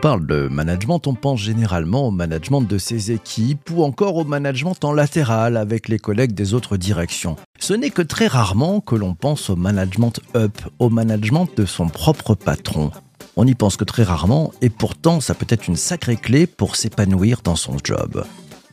parle de management, on pense généralement au management de ses équipes ou encore au management en latéral avec les collègues des autres directions. Ce n'est que très rarement que l'on pense au management up, au management de son propre patron. On n'y pense que très rarement et pourtant ça peut être une sacrée clé pour s'épanouir dans son job.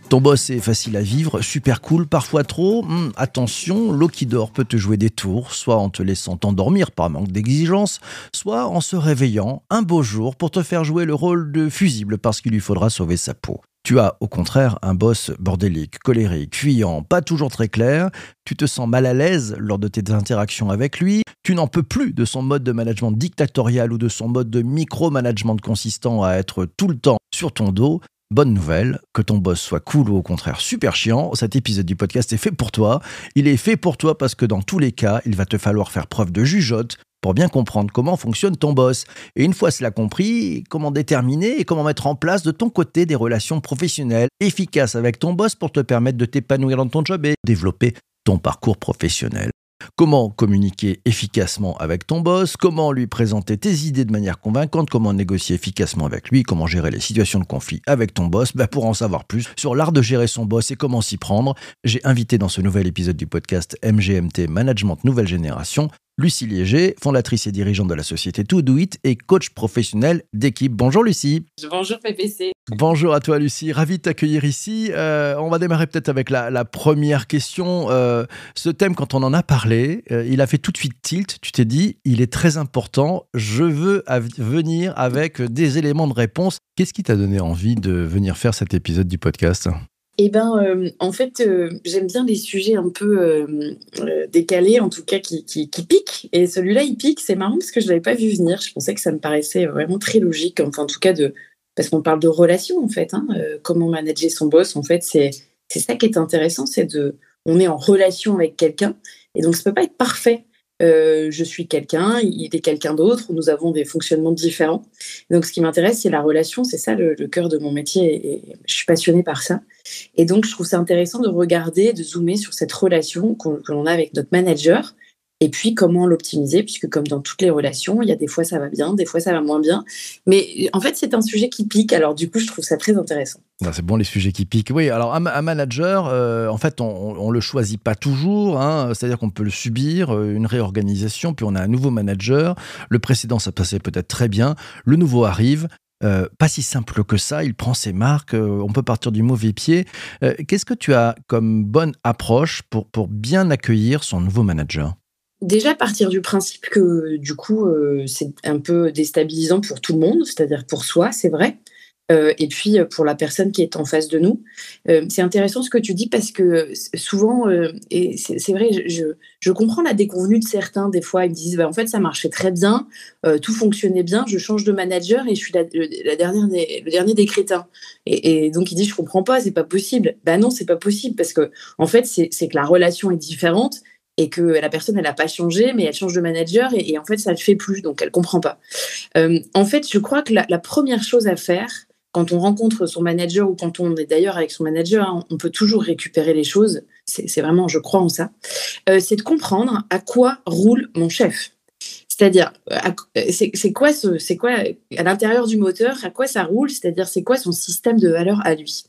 Ton boss est facile à vivre, super cool, parfois trop. Hmm, attention, l'eau qui dort peut te jouer des tours, soit en te laissant t'endormir par manque d'exigence, soit en se réveillant un beau jour pour te faire jouer le rôle de fusible parce qu'il lui faudra sauver sa peau. Tu as au contraire un boss bordélique, colérique, fuyant, pas toujours très clair, tu te sens mal à l'aise lors de tes interactions avec lui, tu n'en peux plus de son mode de management dictatorial ou de son mode de micro-management consistant à être tout le temps sur ton dos, Bonne nouvelle, que ton boss soit cool ou au contraire super chiant, cet épisode du podcast est fait pour toi. Il est fait pour toi parce que dans tous les cas, il va te falloir faire preuve de jugeote pour bien comprendre comment fonctionne ton boss. Et une fois cela compris, comment déterminer et comment mettre en place de ton côté des relations professionnelles efficaces avec ton boss pour te permettre de t'épanouir dans ton job et développer ton parcours professionnel. Comment communiquer efficacement avec ton boss, comment lui présenter tes idées de manière convaincante, comment négocier efficacement avec lui, comment gérer les situations de conflit avec ton boss? Bah, pour en savoir plus sur l'art de gérer son boss et comment s'y prendre, j'ai invité dans ce nouvel épisode du podcast MGMT Management Nouvelle Génération Lucie Liéger, fondatrice et dirigeante de la société To Do It et coach professionnel d'équipe. Bonjour Lucie. Bonjour PPC. Bonjour à toi Lucie, ravi de t'accueillir ici. Euh, on va démarrer peut-être avec la, première question. Euh, ce thème, quand on en a parlé, euh, il a fait tout de suite tilt. Tu t'es dit, il est très important, je veux venir avec des éléments de réponse. Qu'est-ce qui t'a donné envie de venir faire cet épisode du podcast? Eh ben, euh, en fait, euh, j'aime bien les sujets un peu euh, décalés, en tout cas qui, piquent. Et celui-là, il pique. C'est marrant parce que je l'avais pas vu venir. Je pensais que ça me paraissait vraiment très logique. Enfin, en tout cas, de parce qu'on parle de relations en fait. Hein, comment manager son boss, en fait, c'est ça qui est intéressant, c'est de on est en relation avec quelqu'un et donc ça peut pas être parfait. Euh, je suis quelqu'un, il est quelqu'un d'autre, nous avons des fonctionnements différents. Donc ce qui m'intéresse, c'est la relation, c'est ça le, cœur de mon métier et, je suis passionnée par ça. Et donc je trouve ça intéressant de regarder, de zoomer sur cette relation que l'on a avec notre manager et puis comment l'optimiser, puisque comme dans toutes les relations, il y a des fois ça va bien, des fois ça va moins bien. Mais en fait, c'est un sujet qui pique, alors du coup, je trouve ça très intéressant. C'est bon les sujets qui piquent. Oui, alors un, manager, euh, en fait, on ne le choisit pas toujours, hein. c'est-à-dire qu'on peut le subir, euh, une réorganisation, puis on a un nouveau manager, le précédent ça passait peut-être très bien, le nouveau arrive, euh, pas si simple que ça, il prend ses marques, on peut partir du mauvais pied. Qu'est-ce que tu as comme bonne approche pour, pour bien accueillir son nouveau manager? Déjà, partir du principe que du coup, c'est un peu déstabilisant pour tout le monde, c'est-à-dire pour soi, c'est vrai, euh, et puis pour la personne qui est en face de nous. Euh, c'est intéressant ce que tu dis parce que souvent, et c'est vrai, je, je, comprends la déconvenue de certains, des fois, ils me disent bah, en fait, ça marchait très bien, tout fonctionnait bien, je change de manager et je suis la, la dernière le dernier des crétins. Et, donc, il dit je comprends pas, c'est pas possible. Ben non, c'est pas possible parce que, en fait, c'est que la relation est différente et que la personne, elle n'a pas changé, mais elle change de manager et, en fait, ça ne le fait plus, donc elle comprend pas. Euh, en fait, je crois que la, première chose à faire, quand on rencontre son manager ou quand on est d'ailleurs avec son manager, hein, on peut toujours récupérer les choses. C'est vraiment, je crois en ça. Euh, c'est de comprendre à quoi roule mon chef. C'est-à-dire, c'est quoi, c'est quoi à l'intérieur du moteur, à quoi ça roule? C'est-à-dire, c'est quoi son système de valeur à lui?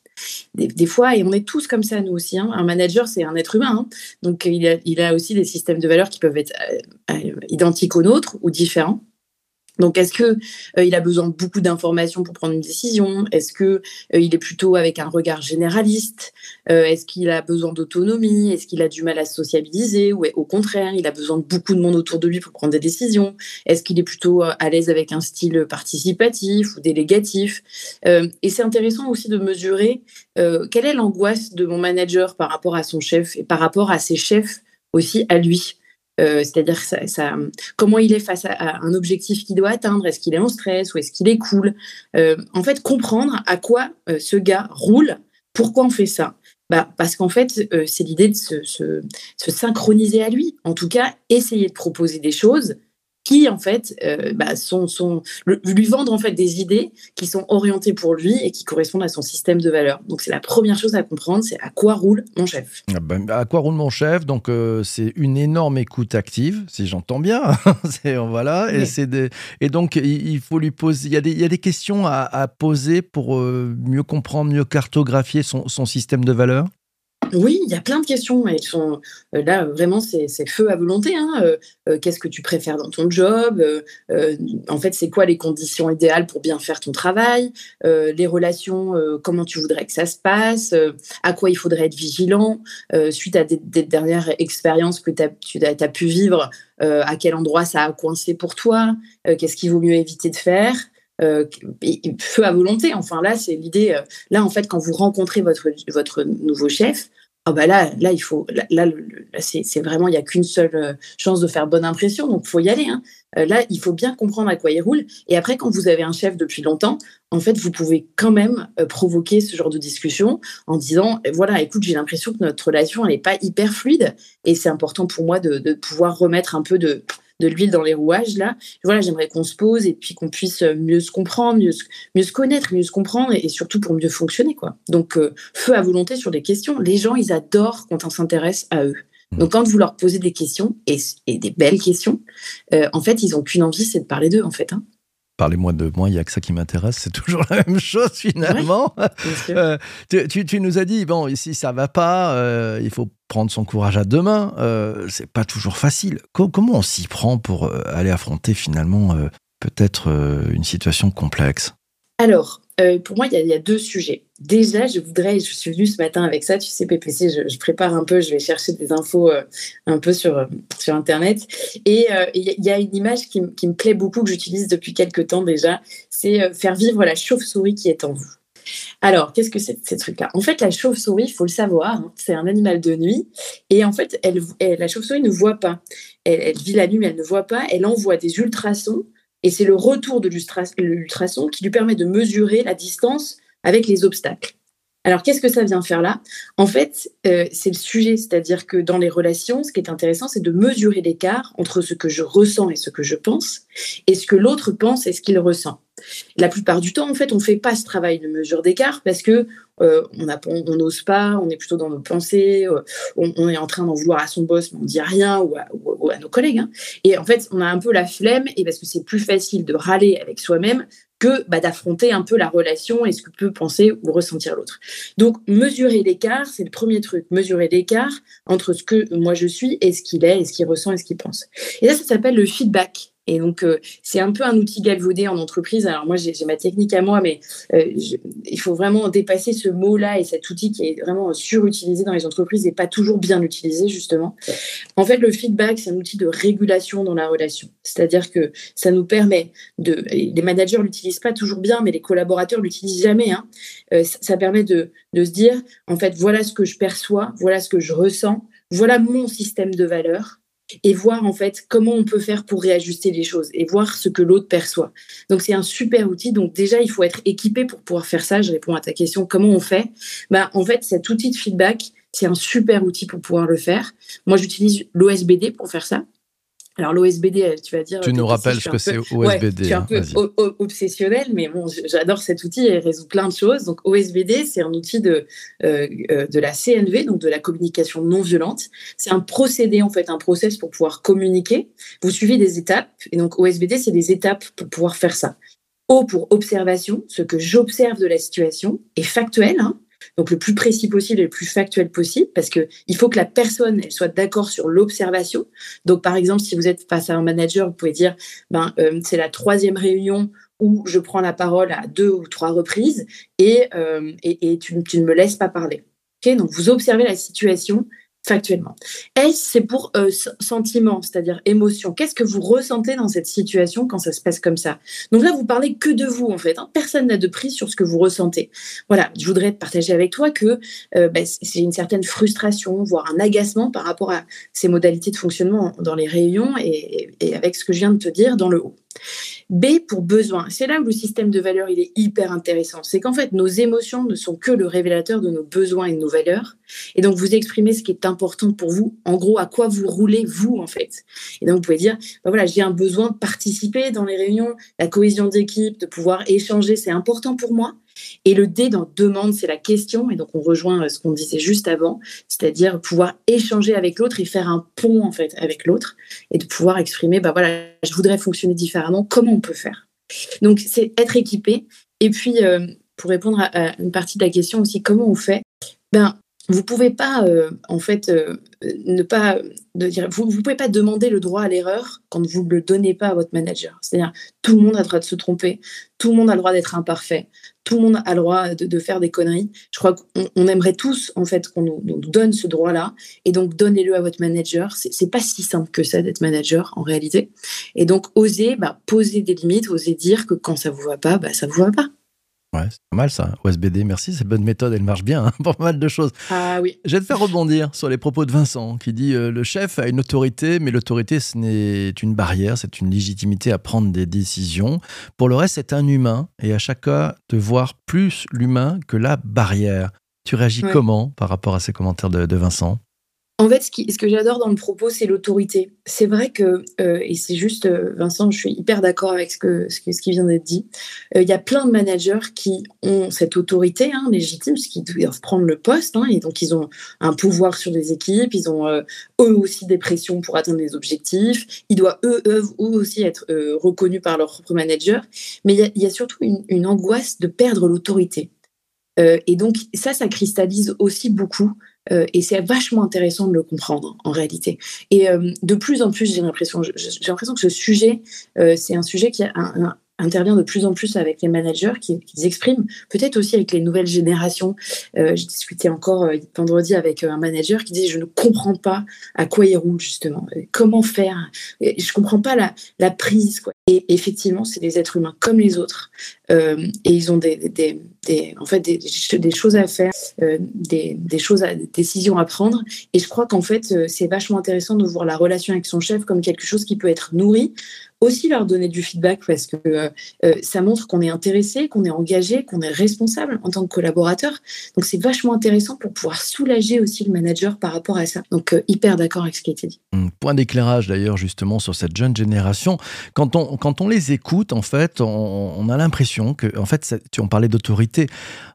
Des, fois, et on est tous comme ça, nous aussi. Hein. Un manager, c'est un être humain. Hein. Donc, il a, il a, aussi des systèmes de valeurs qui peuvent être euh, euh, identiques aux nôtres ou différents. Donc, est-ce que euh, il a besoin de beaucoup d'informations pour prendre une décision? Est-ce que euh, il est plutôt avec un regard généraliste? Euh, Est-ce qu'il a besoin d'autonomie? Est-ce qu'il a du mal à se sociabiliser? Ou au contraire, il a besoin de beaucoup de monde autour de lui pour prendre des décisions? Est-ce qu'il est plutôt à l'aise avec un style participatif ou délégatif? Et c'est intéressant aussi de mesurer quelle est l'angoisse de mon manager par rapport à son chef et par rapport à ses chefs aussi à lui? Euh, c'est-à-dire ça, comment il est face à, un objectif qu'il doit atteindre, est-ce qu'il est en stress ou est-ce qu'il est cool? Euh, en fait, comprendre à quoi euh, ce gars roule Pourquoi on fait ça? Bah, parce qu'en fait, c'est l'idée de se, se, synchroniser à lui. En tout cas, essayer de proposer des choses qui en fait euh, bah, sont, sont lui vendre en fait des idées qui sont orientées pour lui et qui correspondent à son système de valeurs. Donc c'est la première chose à comprendre, c'est à quoi roule mon chef. Ah ben, à quoi roule mon chef? Donc euh, c'est une énorme écoute active, si j'entends bien. voilà, et c'est et donc il faut lui poser. Il y a des, il y a des questions à, poser pour euh, mieux comprendre, mieux cartographier son, son système de valeurs? Oui, il y a plein de questions. Elles sont euh, là vraiment c'est feu à volonté. Hein. Euh, euh, qu'est-ce que tu préfères dans ton job En fait, c'est quoi les conditions idéales pour bien faire ton travail Les relations, comment tu voudrais que ça se passe À quoi il faudrait être vigilant Suite à des, dernières expériences que tu as, pu vivre, à quel endroit ça a coincé pour toi Qu'est-ce qu'il vaut mieux éviter de faire euh, feu à volonté. Enfin là, c'est l'idée. Euh, là, en fait, quand vous rencontrez votre votre nouveau chef, oh bah là, là, il faut. Là, c'est vraiment, il n'y a qu'une seule euh, chance de faire bonne impression, donc faut y aller. Hein. là, il faut bien comprendre à quoi il roule. Et après, quand vous avez un chef depuis longtemps, en fait, vous pouvez quand même provoquer ce genre de discussion en disant, voilà, écoute, j'ai l'impression que notre relation, elle n'est pas hyper fluide, et c'est important pour moi de, de pouvoir remettre un peu de de l'huile dans les rouages là. Voilà, j'aimerais qu'on se pose et puis qu'on puisse euh, mieux se comprendre, mieux, mieux se connaître, mieux se comprendre et, surtout pour mieux fonctionner quoi. Donc euh, feu à volonté sur des questions. Les gens ils adorent quand on s'intéresse à eux. Mmh. Donc quand vous leur posez des questions et, des belles questions, euh, en fait ils ont qu'une envie, c'est de parler d'eux en fait. Hein parlez-moi de moi, il n'y a que ça qui m'intéresse, c'est toujours la même chose finalement. Euh, tu, nous as dit, bon, ici ça va pas, euh, il faut prendre son courage à deux mains, euh, c'est pas toujours facile. comment on s'y prend pour aller affronter finalement peut-être une situation complexe? Alors, euh, pour moi, il y, a, deux sujets. Déjà, je voudrais, je suis venue ce matin avec ça, tu sais, PPC, je, prépare un peu, je vais chercher des infos euh, un peu sur, euh, sur Internet. Et il y, a une image qui, me plaît beaucoup, que j'utilise depuis quelques temps déjà, c'est faire vivre la chauve-souris qui est en vous. Alors, qu'est-ce que c'est ces trucs-là? En fait, la chauve-souris, il faut le savoir, hein, c'est un animal de nuit. Et en fait, elle, la chauve-souris ne voit pas. Elle, elle, vit la nuit, mais elle ne voit pas. Elle envoie des ultrasons et c'est le retour de l'ultrason qui lui permet de mesurer la distance avec les obstacles. Alors, qu'est-ce que ça vient faire là? En fait, euh, c'est le sujet, c'est-à-dire que dans les relations, ce qui est intéressant, c'est de mesurer l'écart entre ce que je ressens et ce que je pense, et ce que l'autre pense et ce qu'il ressent. La plupart du temps, en fait, on ne fait pas ce travail de mesure d'écart parce que euh, on n'ose pas, on est plutôt dans nos pensées, euh, on, est en train d'en vouloir à son boss, mais on dit rien ou à, nos collègues. Hein. Et en fait, on a un peu la flemme et parce que c'est plus facile de râler avec soi-même que bah, d'affronter un peu la relation et ce que peut penser ou ressentir l'autre. Donc, mesurer l'écart, c'est le premier truc. Mesurer l'écart entre ce que moi je suis et ce qu'il est, et ce qu'il ressent et ce qu'il pense. Et là, ça s'appelle le feedback. Et donc, euh, c'est un peu un outil galvaudé en entreprise. Alors, moi, j'ai ma technique à moi, mais euh, il faut vraiment dépasser ce mot-là et cet outil qui est vraiment surutilisé dans les entreprises et pas toujours bien utilisé, justement. En fait, le feedback, c'est un outil de régulation dans la relation. C'est-à-dire que ça nous permet de. Les managers l'utilisent pas toujours bien, mais les collaborateurs l'utilisent jamais. Hein. Euh, ça, permet de, de se dire, en fait, voilà ce que je perçois, voilà ce que je ressens, voilà mon système de valeurs et voir en fait comment on peut faire pour réajuster les choses et voir ce que l'autre perçoit. Donc c'est un super outil. Donc déjà il faut être équipé pour pouvoir faire ça. Je réponds à ta question comment on fait? Bah en fait cet outil de feedback c'est un super outil pour pouvoir le faire. Moi j'utilise l'OSBD pour faire ça. Alors l'OSBD, euh, tu vas dire. Tu nous rappelles ce que c'est OSBD. je suis un peu obsessionnel, mais bon, j'adore cet outil et il résout plein de choses. Donc OSBD, c'est un outil de, euh, euh, de la CNV, donc de la communication non violente. C'est un procédé, en fait, un process pour pouvoir communiquer. Vous suivez des étapes. Et donc OSBD, c'est des étapes pour pouvoir faire ça. O pour observation, ce que j'observe de la situation, est factuel. Hein, donc le plus précis possible et le plus factuel possible, parce que il faut que la personne soit d'accord sur l'observation. Donc par exemple, si vous êtes face à un manager, vous pouvez dire, ben euh, c'est la troisième réunion où je prends la parole à deux ou trois reprises et, euh, et, tu, tu, ne me laisses pas parler. Okay Donc vous observez la situation factuellement. S, c'est pour euh, sentiment, c'est-à-dire émotion. Qu'est-ce que vous ressentez dans cette situation quand ça se passe comme ça? Donc là, vous parlez que de vous, en fait. Hein. Personne n'a de prise sur ce que vous ressentez. Voilà, je voudrais partager avec toi que euh, bah, c'est une certaine frustration, voire un agacement par rapport à ces modalités de fonctionnement dans les réunions et, et avec ce que je viens de te dire dans le haut. B pour besoin. C'est là où le système de valeurs il est hyper intéressant. C'est qu'en fait nos émotions ne sont que le révélateur de nos besoins et de nos valeurs. Et donc vous exprimez ce qui est important pour vous. En gros, à quoi vous roulez vous en fait. Et donc vous pouvez dire, bah voilà, j'ai un besoin de participer dans les réunions, la cohésion d'équipe, de pouvoir échanger, c'est important pour moi. Et le D dans demande, c'est la question. Et donc, on rejoint euh, ce qu'on disait juste avant, c'est-à-dire pouvoir échanger avec l'autre et faire un pont, en fait, avec l'autre et de pouvoir exprimer, bah voilà, je voudrais fonctionner différemment, comment on peut faire? Donc, c'est être équipé. Et puis, euh, pour répondre à, une partie de la question aussi, comment on fait? Ben, vous pouvez pas euh, en fait ne pas de dire vous, vous pouvez pas demander le droit à l'erreur quand vous ne le donnez pas à votre manager. C'est-à-dire tout le monde a le droit de se tromper, tout le monde a le droit d'être imparfait, tout le monde a le droit de, faire des conneries. Je crois qu'on aimerait tous en fait qu'on nous, donne ce droit-là et donc donnez-le à votre manager. C'est pas si simple que ça d'être manager en réalité. Et donc oser bah, poser des limites, oser dire que quand ça vous va pas, bah, ça vous va pas. Ouais, c'est pas mal ça. OSBD, merci, c'est bonne méthode, elle marche bien hein, pour pas mal de choses. Ah oui. Je vais te faire rebondir sur les propos de Vincent qui dit euh, le chef a une autorité, mais l'autorité ce n'est une barrière, c'est une légitimité à prendre des décisions. Pour le reste, c'est un humain et à chaque cas de voir plus l'humain que la barrière. Tu réagis comment par rapport à ces commentaires de Vincent? En fait, ce, que j'adore dans le propos, c'est l'autorité. C'est vrai que, euh, et c'est juste, euh, Vincent, je suis hyper d'accord avec ce, qui vient d'être dit. Euh, il y a plein de managers qui ont cette autorité hein, légitime, parce qu'ils doivent prendre le poste, hein, et donc ils ont un pouvoir sur les équipes, ils ont eux aussi des pressions pour atteindre les objectifs, ils doivent eux, aussi être reconnus par leur propre manager, mais il y, a surtout une angoisse de perdre l'autorité. et donc ça, ça cristallise aussi beaucoup euh, et c'est vachement intéressant de le comprendre en réalité. Et euh, de plus en plus, j'ai l'impression, que ce sujet, euh, c'est un sujet qui intervient de plus en plus avec les managers qui, qui expriment, peut-être aussi avec les nouvelles générations. J'ai discuté encore vendredi avec un manager qui disait je ne comprends pas à quoi il roule justement, comment faire, je comprends pas la, prise. Et effectivement, c'est des êtres humains comme les autres et ils ont des, des, en fait des, choses à faire, euh, des, choses, à, des décisions à prendre. Et je crois qu'en fait, c'est vachement intéressant de voir la relation avec son chef comme quelque chose qui peut être nourri aussi leur donner du feedback parce que euh, euh, ça montre qu'on est intéressé, qu'on est engagé, qu'on est responsable en tant que collaborateur. Donc c'est vachement intéressant pour pouvoir soulager aussi le manager par rapport à ça. Donc euh, hyper d'accord avec ce qui a été dit. Mmh, point d'éclairage d'ailleurs justement sur cette jeune génération. Quand on, quand on les écoute, en fait, on, a l'impression que, en fait, tu en parlais d'autorité.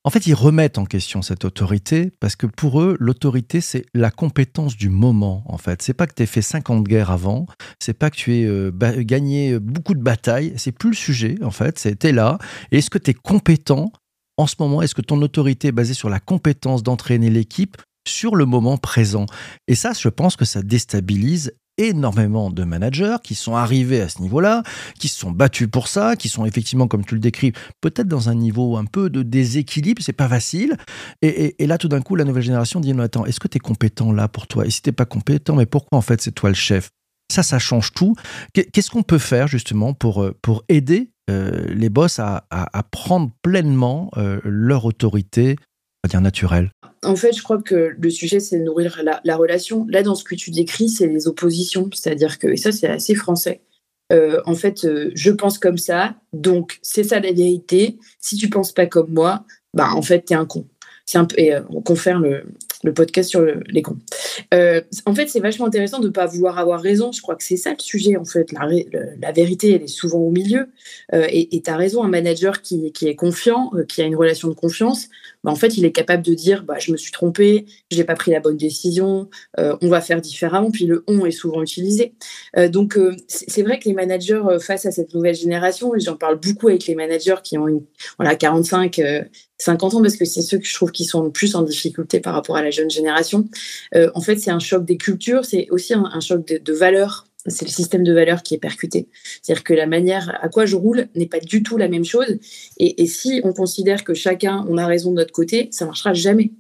En fait, ils remettent en question cette autorité parce que pour eux, l'autorité, c'est la compétence du moment. En fait, c'est pas que tu aies fait 50 guerres avant, c'est pas que tu aies gagné beaucoup de batailles. C'est plus le sujet, en fait. C'était là. Et est-ce que tu es compétent en ce moment? Est-ce que ton autorité est basée sur la compétence d'entraîner l'équipe sur le moment présent? Et ça, je pense que ça déstabilise énormément de managers qui sont arrivés à ce niveau-là, qui se sont battus pour ça, qui sont effectivement, comme tu le décris, peut-être dans un niveau un peu de déséquilibre, c'est pas facile. Et, là, tout d'un coup, la nouvelle génération dit, non, attends, est-ce que tu es compétent là pour toi? Et si t'es pas compétent, mais pourquoi en fait c'est toi le chef? Ça, ça change tout. Qu'est-ce qu'on peut faire justement pour, euh, pour aider euh, les boss à, à, prendre pleinement euh, leur autorité, va dire naturelle? En fait, je crois que le sujet, c'est nourrir la, relation. Là, dans ce que tu décris, c'est les oppositions. C'est-à-dire que, et ça, c'est assez français. en fait, je pense comme ça, donc c'est ça la vérité. Si tu penses pas comme moi, bah en fait, t'es un con. Un et on confère le, le podcast sur les cons. Euh, en fait, c'est vachement intéressant de ne pas vouloir avoir raison. Je crois que c'est ça le sujet, en fait. La, vérité, elle est souvent au milieu. Euh, et tu as raison, un manager qui, qui est confiant, euh, qui a une relation de confiance, bah, en fait, il est capable de dire bah, Je me suis trompé, je n'ai pas pris la bonne décision, on va faire différemment. Puis le on est souvent utilisé. donc, c'est vrai que les managers, face à cette nouvelle génération, et j'en parle beaucoup avec les managers qui ont une, voilà, 45, 50 ans parce que c'est ceux que je trouve qui sont le plus en difficulté par rapport à la jeune génération. Euh, en fait, c'est un choc des cultures, c'est aussi un, choc de, valeurs. C'est le système de valeurs qui est percuté. C'est-à-dire que la manière à quoi je roule n'est pas du tout la même chose. Et, si on considère que chacun, on a raison de notre côté, ça marchera jamais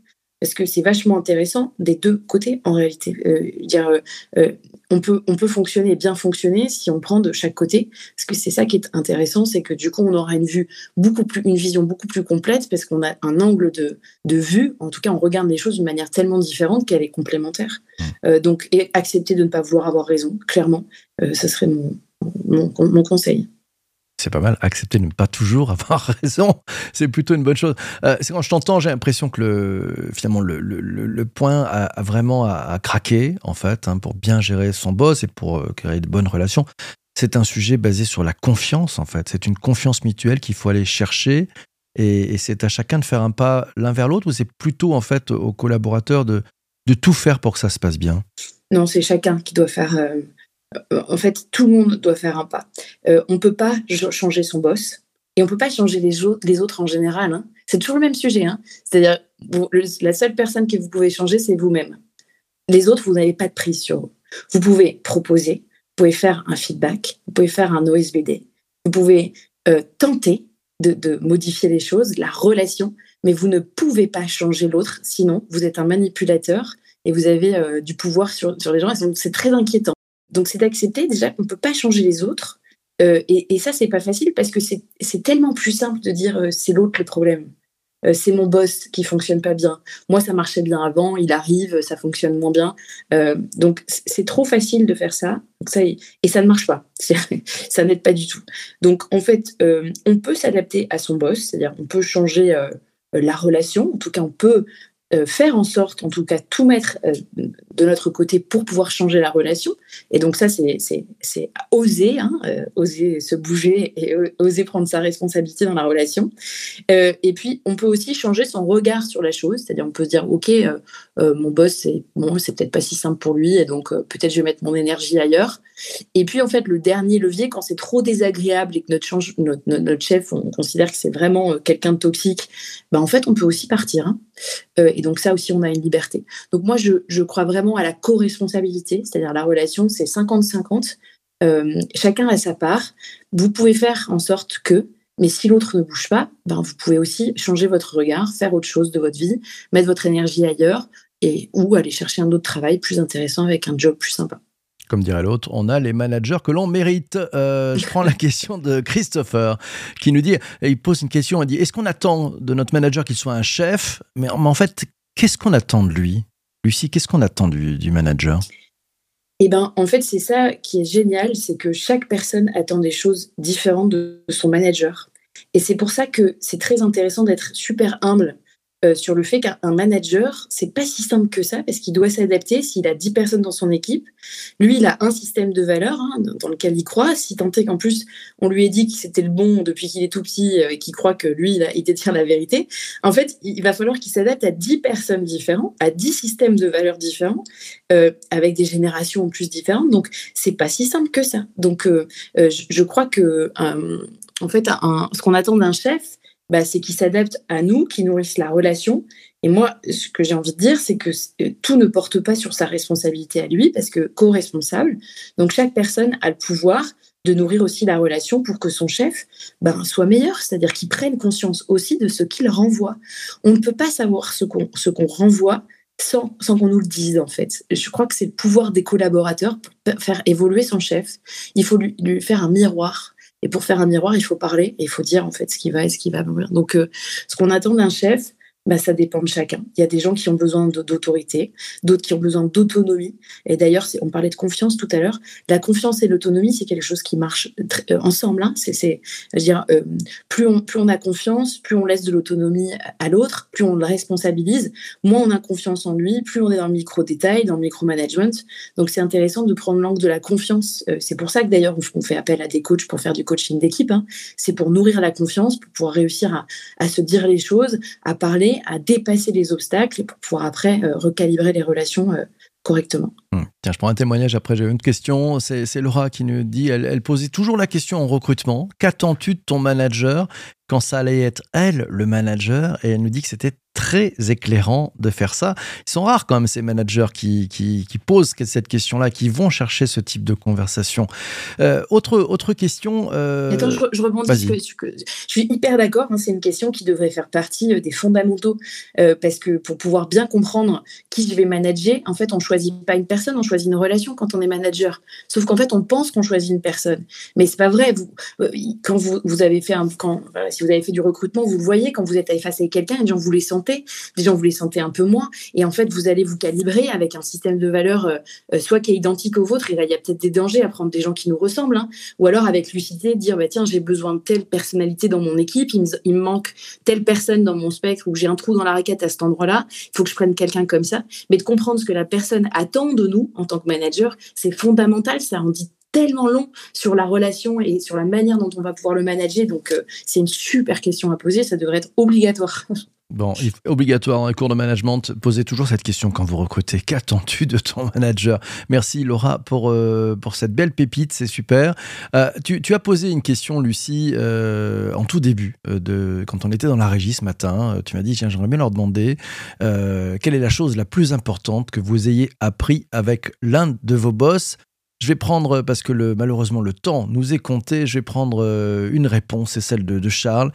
parce que c'est vachement intéressant des deux côtés en réalité. Euh, on, peut, on peut fonctionner, bien fonctionner si on prend de chaque côté, parce que c'est ça qui est intéressant, c'est que du coup on aura une vue beaucoup plus, une vision beaucoup plus complète, parce qu'on a un angle de, de vue, en tout cas on regarde les choses d'une manière tellement différente qu'elle est complémentaire. Mmh. donc et accepter de ne pas vouloir avoir raison, clairement, ce serait mon, mon, mon conseil. C'est pas mal. Accepter de ne pas toujours avoir raison, c'est plutôt une bonne chose. Euh, c'est quand je t'entends, j'ai l'impression que le, finalement le, point a, vraiment à, craquer en fait hein, pour bien gérer son boss et pour euh, créer de bonnes relations. C'est un sujet basé sur la confiance en fait. C'est une confiance mutuelle qu'il faut aller chercher et, c'est à chacun de faire un pas l'un vers l'autre ou c'est plutôt en fait aux collaborateurs de, de tout faire pour que ça se passe bien? Non, c'est chacun qui doit faire. Euh, en fait, tout le monde doit faire un pas. Euh, on ne peut pas changer son boss et on ne peut pas changer les, autres, en général. Hein. C'est toujours le même sujet. Hein. C'est-à-dire, la seule personne que vous pouvez changer, c'est vous-même. Les autres, vous n'avez pas de prise sur eux. Vous pouvez proposer, vous pouvez faire un feedback, vous pouvez faire un OSBD, vous pouvez euh, tenter de, modifier les choses, la relation, mais vous ne pouvez pas changer l'autre, sinon vous êtes un manipulateur et vous avez euh, du pouvoir sur, sur les gens. C'est très inquiétant. Donc c'est d'accepter déjà qu'on ne peut pas changer les autres. Euh, et, et, ça, c'est pas facile parce que c'est tellement plus simple de dire euh, c'est l'autre le problème. Euh, c'est mon boss qui fonctionne pas bien. Moi, ça marchait bien avant, il arrive, ça fonctionne moins bien. donc c'est trop facile de faire ça. ça et ça ne marche pas. ça n'aide pas du tout. Donc en fait, on peut s'adapter à son boss, c'est-à-dire on peut changer la relation. En tout cas, on peut euh, faire en sorte, en tout cas, tout mettre euh, de notre côté pour pouvoir changer la relation. Et donc ça, c'est oser, hein, euh, oser se bouger et oser prendre sa responsabilité dans la relation. et puis, on peut aussi changer son regard sur la chose, c'est-à-dire on peut se dire, OK, mon boss, c'est bon, c'est peut-être pas si simple pour lui, et donc peut-être je vais mettre mon énergie ailleurs. Et puis, en fait, le dernier levier, quand c'est trop désagréable et que notre, chef, on considère que c'est vraiment quelqu'un de toxique, ben, en fait, on peut aussi partir. Hein. et donc ça aussi, on a une liberté. Donc moi, je, crois vraiment à la co-responsabilité, c'est-à-dire la relation, c'est 50-50. Euh, chacun a sa part. Vous pouvez faire en sorte que, mais si l'autre ne bouge pas, ben, vous pouvez aussi changer votre regard, faire autre chose de votre vie, mettre votre énergie ailleurs, et ou aller chercher un autre travail plus intéressant avec un job plus sympa. Comme dirait l'autre, on a les managers que l'on mérite. Euh, je prends la question de Christopher qui nous dit, il pose une question, il dit, est-ce qu'on attend de notre manager qu'il soit un chef? Mais, en fait, qu'est-ce qu'on attend de lui? Lucie, qu'est-ce qu'on attend du, manager? Eh ben, en fait, c'est ça qui est génial, c'est que chaque personne attend des choses différentes de son manager. Et c'est pour ça que c'est très intéressant d'être super humble euh, sur le fait qu'un manager, c'est pas si simple que ça parce qu'il doit s'adapter. S'il a 10 personnes dans son équipe, lui, il a un système de valeurs hein, dans lequel il croit. Si tant est qu'en plus, on lui ait dit que c'était le bon depuis qu'il est tout petit euh, et qu'il croit que lui, il, a, il détient la vérité, en fait, il va falloir qu'il s'adapte à 10 personnes différentes, à 10 systèmes de valeurs différents, euh, avec des générations en plus différentes. Donc, c'est pas si simple que ça. Donc, je, crois que, en fait, ce qu'on attend d'un chef, bah, c'est qu'ils s'adaptent à nous, qui nourrissent la relation. Et moi, ce que j'ai envie de dire, c'est que euh, tout ne porte pas sur sa responsabilité à lui, parce que co-responsable. Donc chaque personne a le pouvoir de nourrir aussi la relation pour que son chef ben, soit meilleur, c'est-à-dire qu'il prenne conscience aussi de ce qu'il renvoie. On ne peut pas savoir ce qu'on renvoie sans, sans qu'on nous le dise, en fait. Je crois que c'est le pouvoir des collaborateurs pour faire évoluer son chef. Il faut lui, lui faire un miroir et pour faire un miroir, il faut parler et il faut dire en fait ce qui va et ce qui va mourir. Donc, euh, ce qu'on attend d'un chef, bah, ça dépend de chacun. Il y a des gens qui ont besoin d'autorité, d'autres qui ont besoin d'autonomie. Et d'ailleurs, on parlait de confiance tout à l'heure. La confiance et l'autonomie, c'est quelque chose qui marche euh, ensemble. Hein. C'est, dire, euh, plus, on, plus on a confiance, plus on laisse de l'autonomie à l'autre, plus on le responsabilise, moins on a confiance en lui, plus on est dans le micro-détail, dans le micro-management. Donc, c'est intéressant de prendre l'angle de la confiance. Euh, c'est pour ça que d'ailleurs, on fait appel à des coachs pour faire du coaching d'équipe. Hein. C'est pour nourrir la confiance, pour pouvoir réussir à, à se dire les choses, à parler à dépasser les obstacles pour pouvoir après euh, recalibrer les relations euh, correctement. Hum. Tiens, je prends un témoignage après, j'ai une question. C'est Laura qui nous dit, elle, posait toujours la question en recrutement, qu'attends-tu de ton manager quand ça allait être elle, le manager? Et elle nous dit que c'était très éclairant de faire ça. Ils sont rares quand même ces managers qui, qui, posent cette question-là, qui vont chercher ce type de conversation. Euh, autre, autre question. Euh... Attends, je, je rebondis. Que, je suis hyper d'accord. Hein, c'est une question qui devrait faire partie euh, des fondamentaux euh, parce que pour pouvoir bien comprendre qui je vais manager, en fait, on choisit pas une personne, on choisit une relation quand on est manager. Sauf qu'en fait, on pense qu'on choisit une personne, mais c'est pas vrai. Vous, quand vous, vous avez fait un, quand, si vous avez fait du recrutement, vous le voyez quand vous êtes face à quelqu'un et vous les sentez, gens vous les sentez un peu moins. Et en fait, vous allez vous calibrer avec un système de valeurs euh, soit qui est identique au vôtre, et là, il y a peut-être des dangers à prendre des gens qui nous ressemblent, hein, ou alors avec lucidité, dire, bah, tiens, j'ai besoin de telle personnalité dans mon équipe, il me, manque telle personne dans mon spectre, ou j'ai un trou dans la raquette à cet endroit-là, il faut que je prenne quelqu'un comme ça. Mais de comprendre ce que la personne attend de nous en tant que manager, c'est fondamental, ça en dit tellement long sur la relation et sur la manière dont on va pouvoir le manager. Donc, euh, c'est une super question à poser. Ça devrait être obligatoire. Bon, il obligatoire dans les cours de management, posez toujours cette question quand vous recrutez. Qu'attends-tu de ton manager? Merci Laura pour, euh, pour cette belle pépite, c'est super. Euh, tu, as posé une question, Lucie, en tout début, de, quand on était dans la régie ce matin. Tu m'as dit, tiens, j'aimerais bien leur demander quelle est la chose la plus importante que vous ayez appris avec l'un de vos boss? Je vais prendre, parce que malheureusement le temps nous est compté, je vais prendre euh, une réponse, c'est celle de, Charles.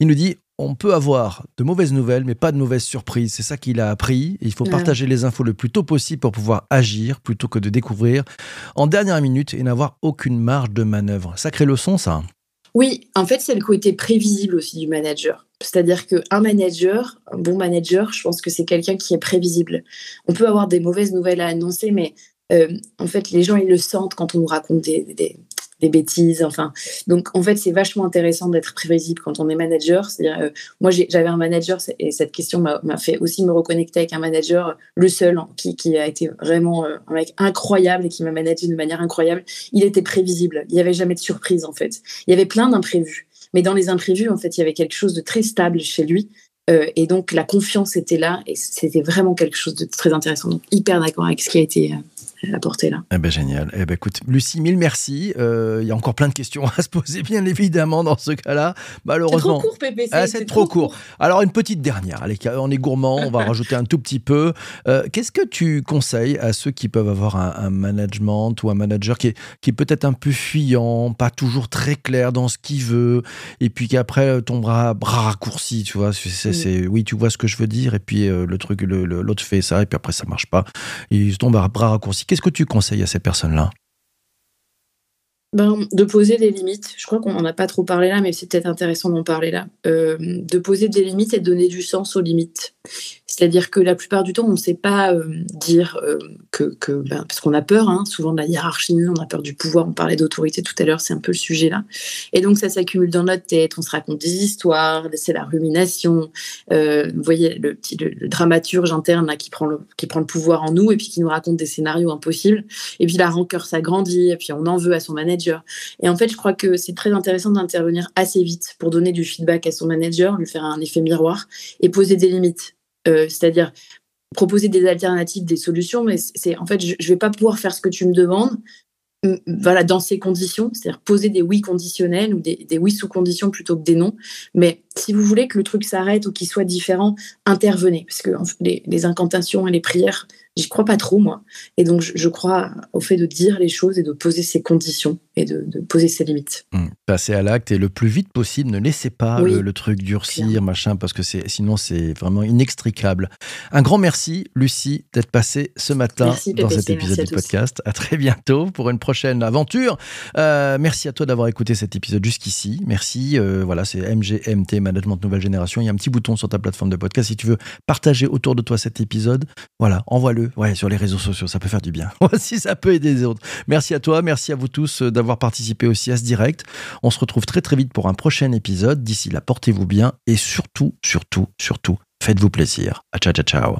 Il nous dit, on peut avoir de mauvaises nouvelles, mais pas de mauvaises surprises. C'est ça qu'il a appris. il faut partager les infos le plus tôt possible pour pouvoir agir plutôt que de découvrir en dernière minute et n'avoir aucune marge de manœuvre. Sacrée leçon, ça. Oui, en fait, c'est le côté prévisible aussi du manager. C'est-à-dire qu'un manager, un bon manager, je pense que c'est quelqu'un qui est prévisible. On peut avoir des mauvaises nouvelles à annoncer, mais euh, en fait, les gens, ils le sentent quand on nous raconte des, bêtises. Enfin, donc, en fait, c'est vachement intéressant d'être prévisible quand on est manager. C'est-à-dire, euh, moi, j'avais un manager, et cette question m'a fait aussi me reconnecter avec un manager, le seul, hein, qui, a été vraiment euh, un mec incroyable et qui m'a managé de manière incroyable. Il était prévisible. Il n'y avait jamais de surprise, en fait. Il y avait plein d'imprévus. Mais dans les imprévus, en fait, il y avait quelque chose de très stable chez lui. et donc, la confiance était là. Et c'était vraiment quelque chose de très intéressant. Donc, hyper d'accord avec ce qui a été la portée là. Eh ben génial. Eh ben écoute, Lucie, mille merci. Euh, il y a encore plein de questions à se poser, bien évidemment, dans ce cas-là. Malheureusement. C'est trop court, Pépé. Ah, c'est trop, court. Alors une petite dernière. Allez, on est gourmand, on va rajouter un tout petit peu. Euh, qu'est-ce que tu conseilles à ceux qui peuvent avoir un, management ou un manager qui est, qui est peut-être un peu fuyant, pas toujours très clair dans ce qu'il veut, et puis qu'après euh, ton bras, bras raccourci, tu vois? C'est, oui, tu vois ce que je veux dire, et puis le truc, l'autre fait ça, et puis après ça marche pas. Il tombe à bras raccourcis Qu'est-ce que tu conseilles à ces personnes-là? Ben, de poser des limites. Je crois qu'on n'en a pas trop parlé là, mais c'est peut-être intéressant d'en parler là. Euh, de poser des limites et de donner du sens aux limites. C'est-à-dire que la plupart du temps, on ne sait pas euh, dire euh, que, ben, parce qu'on a peur, hein, souvent de la hiérarchie, on a peur du pouvoir. On parlait d'autorité tout à l'heure, c'est un peu le sujet là. Et donc ça s'accumule dans notre tête. On se raconte des histoires, c'est la rumination. Euh, vous voyez le dramaturge interne qui prend le qui prend le pouvoir en nous et puis qui nous raconte des scénarios impossibles. Et puis la rancœur s'agrandit et puis on en veut à son manager. Et en fait, je crois que c'est très intéressant d'intervenir assez vite pour donner du feedback à son manager, lui faire un effet miroir et poser des limites euh, c'est-à-dire proposer des alternatives, des solutions, mais c'est en fait, je ne vais pas pouvoir faire ce que tu me demandes. Voilà, dans ces conditions, c'est-à-dire poser des oui conditionnels ou des, oui sous conditions plutôt que des non. Mais si vous voulez que le truc s'arrête ou qu'il soit différent, intervenez. Parce que les, incantations et les prières, j'y crois pas trop, moi. Et donc, je, crois au fait de dire les choses et de poser ses conditions et de, poser ses limites. Mmh. Passer à l'acte et le plus vite possible. Ne laissez pas le, truc durcir, machin, parce que sinon, c'est vraiment inextricable. Un grand merci, Lucie, d'être passée ce matin dans cet épisode du podcast. À très bientôt pour une prochaine aventure. Euh, merci à toi d'avoir écouté cet épisode jusqu'ici. Merci. Euh, voilà, c'est MGMT Management Nouvelle Génération. Il y a un petit bouton sur ta plateforme de podcast. Si tu veux partager autour de toi cet épisode, voilà, envoie-le ouais, sur les réseaux sociaux. Ça peut faire du bien. si ça peut aider les autres. Merci à toi. Merci à vous tous euh, d'avoir participé aussi à ce direct. On se retrouve très très vite pour un prochain épisode. D'ici là, portez-vous bien et surtout, surtout, surtout, faites-vous plaisir. A ciao, ciao, ciao.